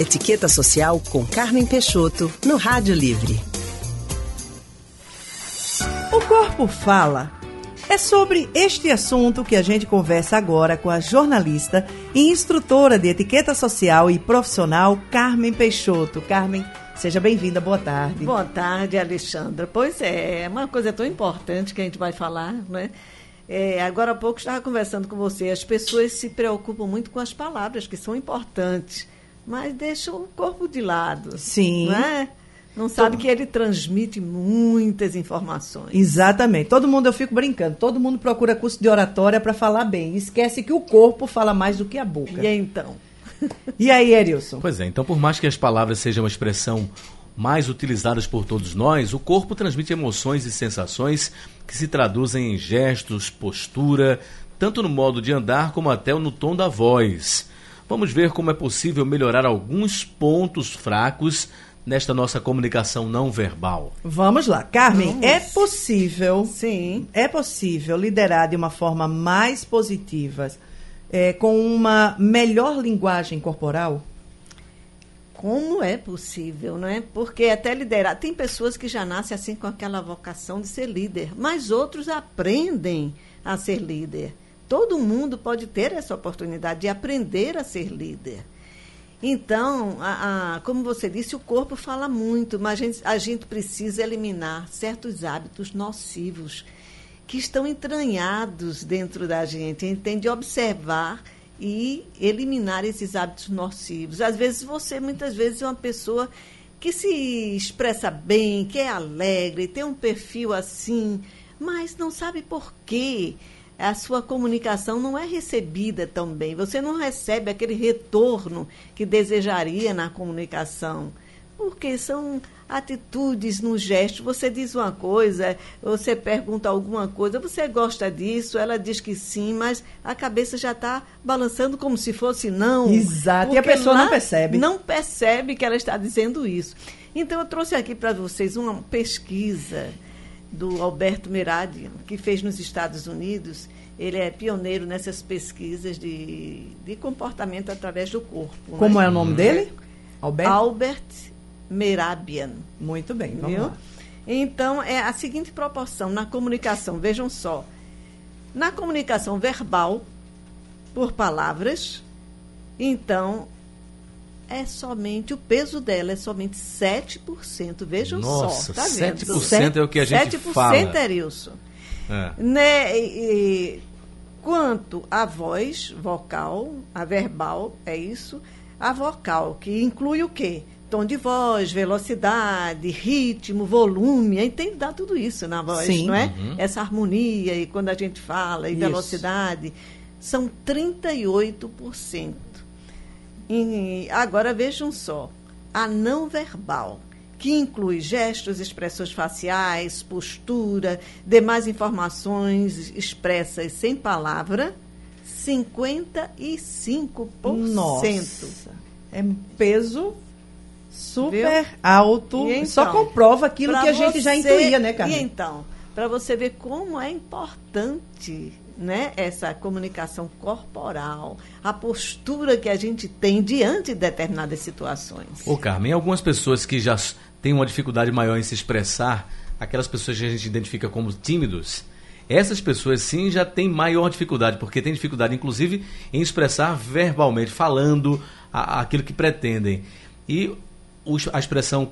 Etiqueta Social com Carmen Peixoto, no Rádio Livre. O Corpo Fala é sobre este assunto que a gente conversa agora com a jornalista e instrutora de etiqueta social e profissional Carmen Peixoto. Carmen, seja bem-vinda, boa tarde. Boa tarde, Alexandra. Pois é, é uma coisa tão importante que a gente vai falar, né? É, agora há pouco estava conversando com você. As pessoas se preocupam muito com as palavras, que são importantes, mas deixam o corpo de lado. Sim. Não, é? não sabe que ele transmite muitas informações. Exatamente. Todo mundo, eu fico brincando, todo mundo procura curso de oratória para falar bem. Esquece que o corpo fala mais do que a boca. E então? E aí, Erilson? Pois é, então por mais que as palavras sejam uma expressão mais utilizadas por todos nós, o corpo transmite emoções e sensações que se traduzem em gestos, postura, tanto no modo de andar como até no tom da voz. Vamos ver como é possível melhorar alguns pontos fracos nesta nossa comunicação não verbal. Vamos lá, Carmen, Vamos. é possível, Sim. é possível liderar de uma forma mais positiva, é, com uma melhor linguagem corporal? Como é possível, não é? Porque até liderar. Tem pessoas que já nascem assim com aquela vocação de ser líder, mas outros aprendem a ser líder. Todo mundo pode ter essa oportunidade de aprender a ser líder. Então, a, a, como você disse, o corpo fala muito, mas a gente, a gente precisa eliminar certos hábitos nocivos que estão entranhados dentro da gente. A gente tem de observar e eliminar esses hábitos nocivos. Às vezes você, muitas vezes, é uma pessoa que se expressa bem, que é alegre, tem um perfil assim, mas não sabe por quê. A sua comunicação não é recebida tão bem. Você não recebe aquele retorno que desejaria na comunicação. Porque são atitudes no gesto. Você diz uma coisa, você pergunta alguma coisa, você gosta disso, ela diz que sim, mas a cabeça já está balançando como se fosse não. Exato, e a pessoa não percebe. Não percebe que ela está dizendo isso. Então, eu trouxe aqui para vocês uma pesquisa do Alberto Meradian, que fez nos Estados Unidos. Ele é pioneiro nessas pesquisas de, de comportamento através do corpo. Como né? é o nome dele? Alberto? Albert Merabian. Muito bem, vamos Viu? lá. Então, é a seguinte proporção na comunicação, vejam só. Na comunicação verbal, por palavras, então, é somente, o peso dela é somente 7%. Vejam Nossa, só, tá vendo? 7% é o que a gente 7% fala. é isso. É. Né? E- e quanto à voz vocal, a verbal, é isso, a vocal, que inclui o quê? Tom de voz, velocidade, ritmo, volume, aí tem que dar tudo isso na voz, Sim. não é? Uhum. Essa harmonia, e quando a gente fala, e Isso. velocidade, são 38%. E agora vejam só, a não verbal, que inclui gestos, expressões faciais, postura, demais informações expressas sem palavra, 55%. Nossa, é um peso super Viu? alto. E Só então, comprova aquilo que a gente já intuía, né, Carmen? E então, para você ver como é importante né, essa comunicação corporal, a postura que a gente tem diante de determinadas situações. Ô Carmen, algumas pessoas que já têm uma dificuldade maior em se expressar, aquelas pessoas que a gente identifica como tímidos, essas pessoas sim já têm maior dificuldade, porque têm dificuldade, inclusive, em expressar verbalmente, falando a- aquilo que pretendem. E os- a expressão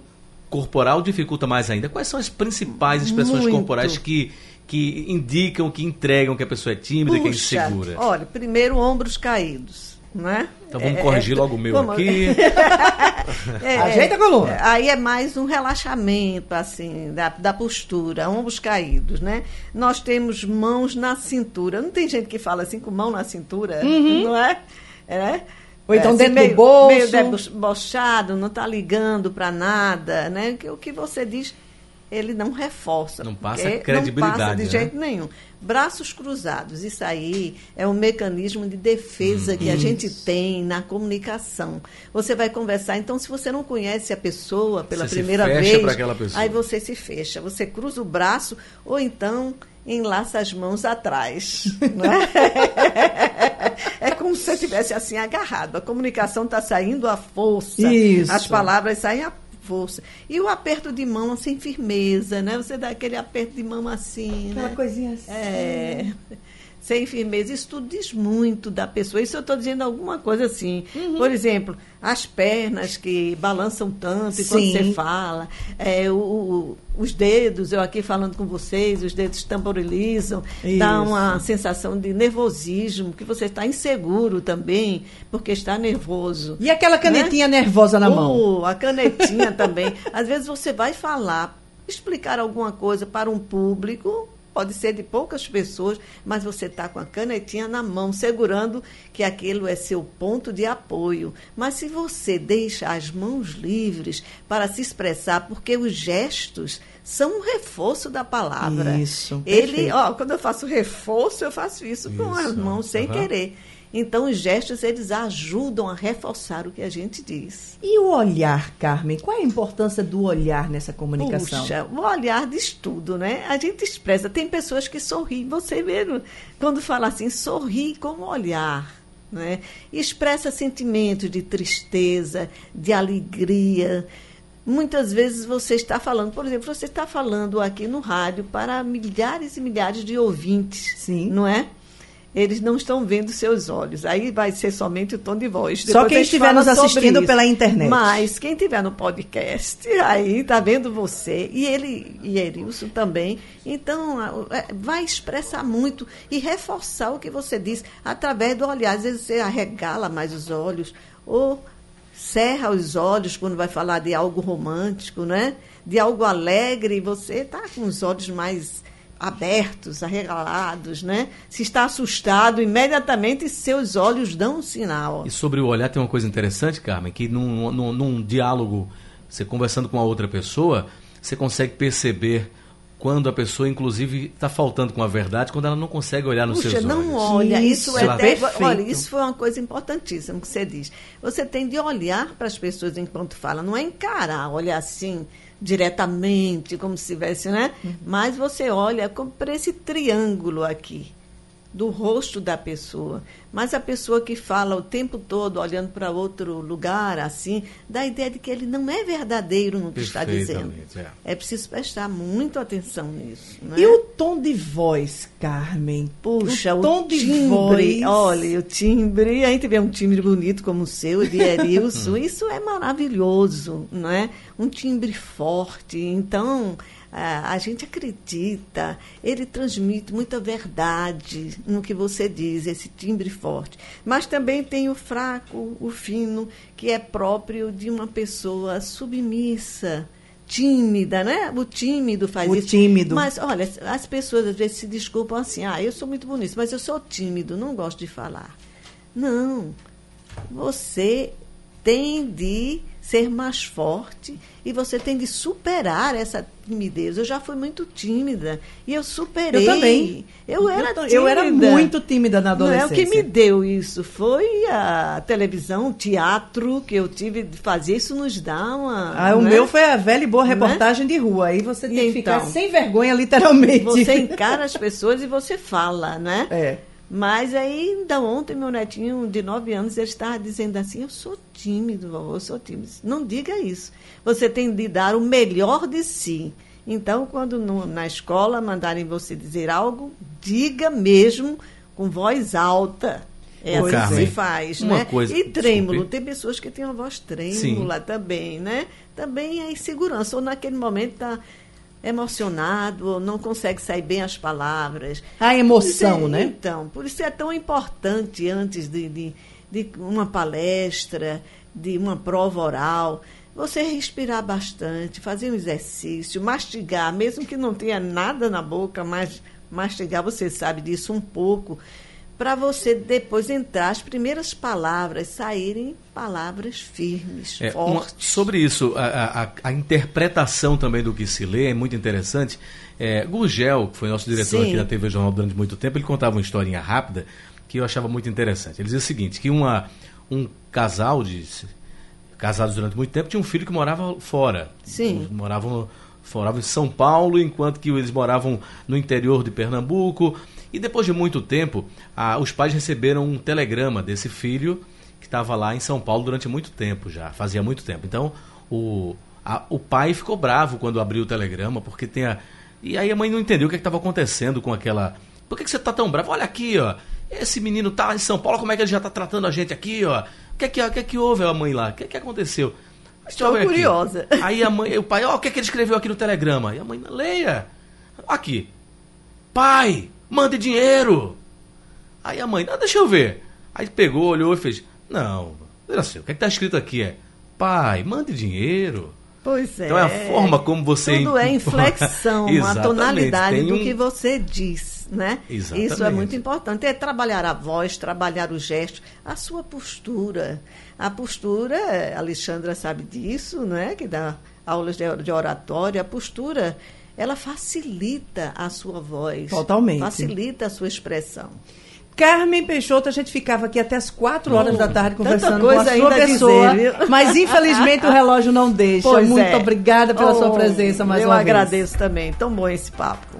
corporal dificulta mais ainda. Quais são as principais expressões Muito. corporais que, que indicam, que entregam que a pessoa é tímida, que é Puxa, insegura? Olha, primeiro ombros caídos, né? Então vamos corrigir logo o meu como- aqui. É, Ajeita a coluna. é, Aí é mais um relaxamento, assim, da, da postura, ombros caídos, né? Nós temos mãos na cintura. Não tem gente que fala assim com mão na cintura, não é? É. Ou então assim, dentro do meio, bolso. Meio debochado, não está ligando para nada, né? Que o que você diz, ele não reforça. Não passa credibilidade, Não passa de né? jeito nenhum. Braços cruzados, isso aí é um mecanismo de defesa que a gente tem na comunicação. Você vai conversar, então, se você não conhece a pessoa pela Você se primeira fecha vez, pra aquela pessoa. aí você se fecha, você cruza o braço ou então enlaça as mãos atrás. é? é com como se você estivesse assim agarrado. A comunicação está saindo à força. Isso. As palavras saem à força. E o aperto de mão assim, firmeza, né? Você dá aquele aperto de mão assim, Aquela né? coisinha assim. É. Sem firmeza. Isso tudo diz muito da pessoa. Isso eu estou dizendo alguma coisa assim. Uhum. Por exemplo, as pernas que balançam tanto quando você fala, é, o- os dedos, eu aqui falando com vocês, os dedos tamborilizam, dá Isso. uma sensação de nervosismo, que você está inseguro também, porque está nervoso. E aquela canetinha nervosa na mão? Uh, a canetinha também. Às vezes você vai falar, explicar alguma coisa para um público, pode ser de poucas pessoas, mas você está com a canetinha na mão, segurando que aquilo é seu ponto de apoio. Mas se você deixa as mãos livres para se expressar, porque os gestos são um reforço da palavra. Isso, Ele, perfeito. ó, quando eu faço reforço, eu faço isso, com as Isso, mãos sem aham. querer. Então, os gestos, eles ajudam a reforçar o que a gente diz. E o olhar, Carmen? Qual é a importância do olhar nessa comunicação? Puxa, o olhar diz tudo, né? A gente expressa. Tem pessoas que sorriem. Você mesmo, quando fala assim, sorri com o olhar. Né? Expressa sentimentos de tristeza, de alegria. Muitas vezes você está falando, por exemplo, você está falando aqui no rádio para milhares e milhares de ouvintes. Sim. Não é? Eles não estão vendo seus olhos. Aí vai ser somente o tom de voz. Só Depois quem estiver nos assistindo pela internet. Mas quem estiver no podcast, aí tá vendo você. E ele, e Erilson também. Então, é, vai expressar muito e reforçar o que você diz através do olhar. Às vezes você arregala mais os olhos, ou cerra os olhos quando vai falar de algo romântico, né? De algo alegre, você tá com os olhos mais abertos, arregalados, né? Se está assustado, imediatamente seus olhos dão um sinal. E sobre o olhar tem uma coisa interessante, Carmen, que num, num, num diálogo, você conversando com a outra pessoa, você consegue perceber quando a pessoa, inclusive, está faltando com a verdade, quando ela não consegue olhar nos Puxa, seus não olhos. olha, isso, Isso, é até, perfeito. olha, isso foi uma coisa importantíssima que você diz. Você tem de olhar para as pessoas enquanto fala, não é encarar, olhar assim diretamente, como se tivesse, né? Uhum. Mas você olha como para esse triângulo aqui do rosto da pessoa. Mas a pessoa que fala o tempo todo olhando para outro lugar, assim, dá a ideia de que ele não é verdadeiro no que está dizendo. É. É preciso prestar muito atenção nisso. Né? E o tom de voz, Carmen? Puxa, o o, tom de timbre, voz. olha, o timbre, a gente vê um timbre bonito como o seu, de Erilson, isso é maravilhoso, não é? Um timbre forte, então a, a gente acredita, ele transmite muita verdade no que você diz, esse timbre forte. Mas também tem o fraco, o fino, que é próprio de uma pessoa submissa, tímida, né? O tímido faz O isso. tímido. Mas, olha, as pessoas às vezes se desculpam assim, ah, eu sou muito bonito, mas eu sou tímido, não gosto de falar. Não. Você tem de ser mais forte e você tem de superar essa timidez. Eu já fui muito tímida e eu superei. Eu também. Eu era eu, tímida. eu era muito tímida na Não é adolescência. o que me deu isso. Foi a televisão, o teatro que eu tive de fazer. Isso nos dá uma. Ah, o né? meu foi a velha e boa Né? reportagem de rua. Aí você tem que ficar então? sem vergonha, literalmente. Você encara as pessoas e você fala, né? É. Mas aí, ainda ontem, meu netinho de 9 anos, ele estava dizendo assim, eu sou tímido, vovô, eu sou tímido. Não diga isso. Você tem de dar o melhor de si. Então, quando no- na escola mandarem você dizer algo, diga mesmo com voz alta. É Ô, assim que se faz, né? coisa- e trêmulo. desculpe. Tem pessoas que têm uma voz trêmula também, né? Também é insegurança. Ou naquele momento está emocionado, ou não consegue sair bem as palavras. A emoção, é- né? Então, por isso é tão importante antes de, de, de uma palestra, de uma prova oral, você respirar bastante, fazer um exercício, mastigar, mesmo que não tenha nada na boca, mas mastigar, você sabe disso um pouco, para você depois entrar, as primeiras palavras saírem palavras firmes, É, uma- fortes. sobre isso, a, a- a interpretação também do que se lê é muito interessante. É, Gurgel, que foi nosso diretor Sim. aqui da TV Jornal durante muito tempo, ele contava uma historinha rápida que eu achava muito interessante. Ele dizia o seguinte, que uma, um casal de casados durante muito tempo tinha um filho que morava fora. Sim. Moravam, moravam em São Paulo, enquanto que eles moravam no interior de Pernambuco. E depois de muito tempo, a, os pais receberam um telegrama desse filho que estava lá em São Paulo durante muito tempo já, fazia muito tempo. Então, o, a, o pai ficou bravo quando abriu o telegrama, porque tem a. E aí a mãe não entendeu o que estava acontecendo com aquela. Por que, que você está tão bravo? Olha aqui, ó. Esse menino tá em São Paulo, como é que ele já está tratando a gente aqui, ó? O que é que, o que, é que houve a mãe lá? O que é que aconteceu? Estou curiosa. Aqui. Aí a mãe, o pai, ó, o que é que ele escreveu aqui no telegrama? E a mãe, leia. Aqui. Pai, mande dinheiro. Aí a mãe, ah, deixa eu ver. Aí pegou, olhou e fez, não, olha assim, o que é está escrito aqui é, pai, mande dinheiro. Pois é. Então é a forma como você... Tudo é inflexão, a tonalidade do que você diz, né? Exatamente. Isso é muito importante. É trabalhar a voz, trabalhar o gesto, a sua postura. A postura, a Alexandra sabe disso, né? Que dá aulas de oratória. A postura, ela facilita a sua voz. Totalmente. Facilita a sua expressão. Carmen Peixoto, a gente ficava aqui até as quatro horas da tarde conversando coisa com a sua pessoa, dizer, mas infelizmente o relógio não deixa. Pois Muito é. obrigada pela sua Oh, presença mais eu uma vez. agradeço também. Tão bom esse papo.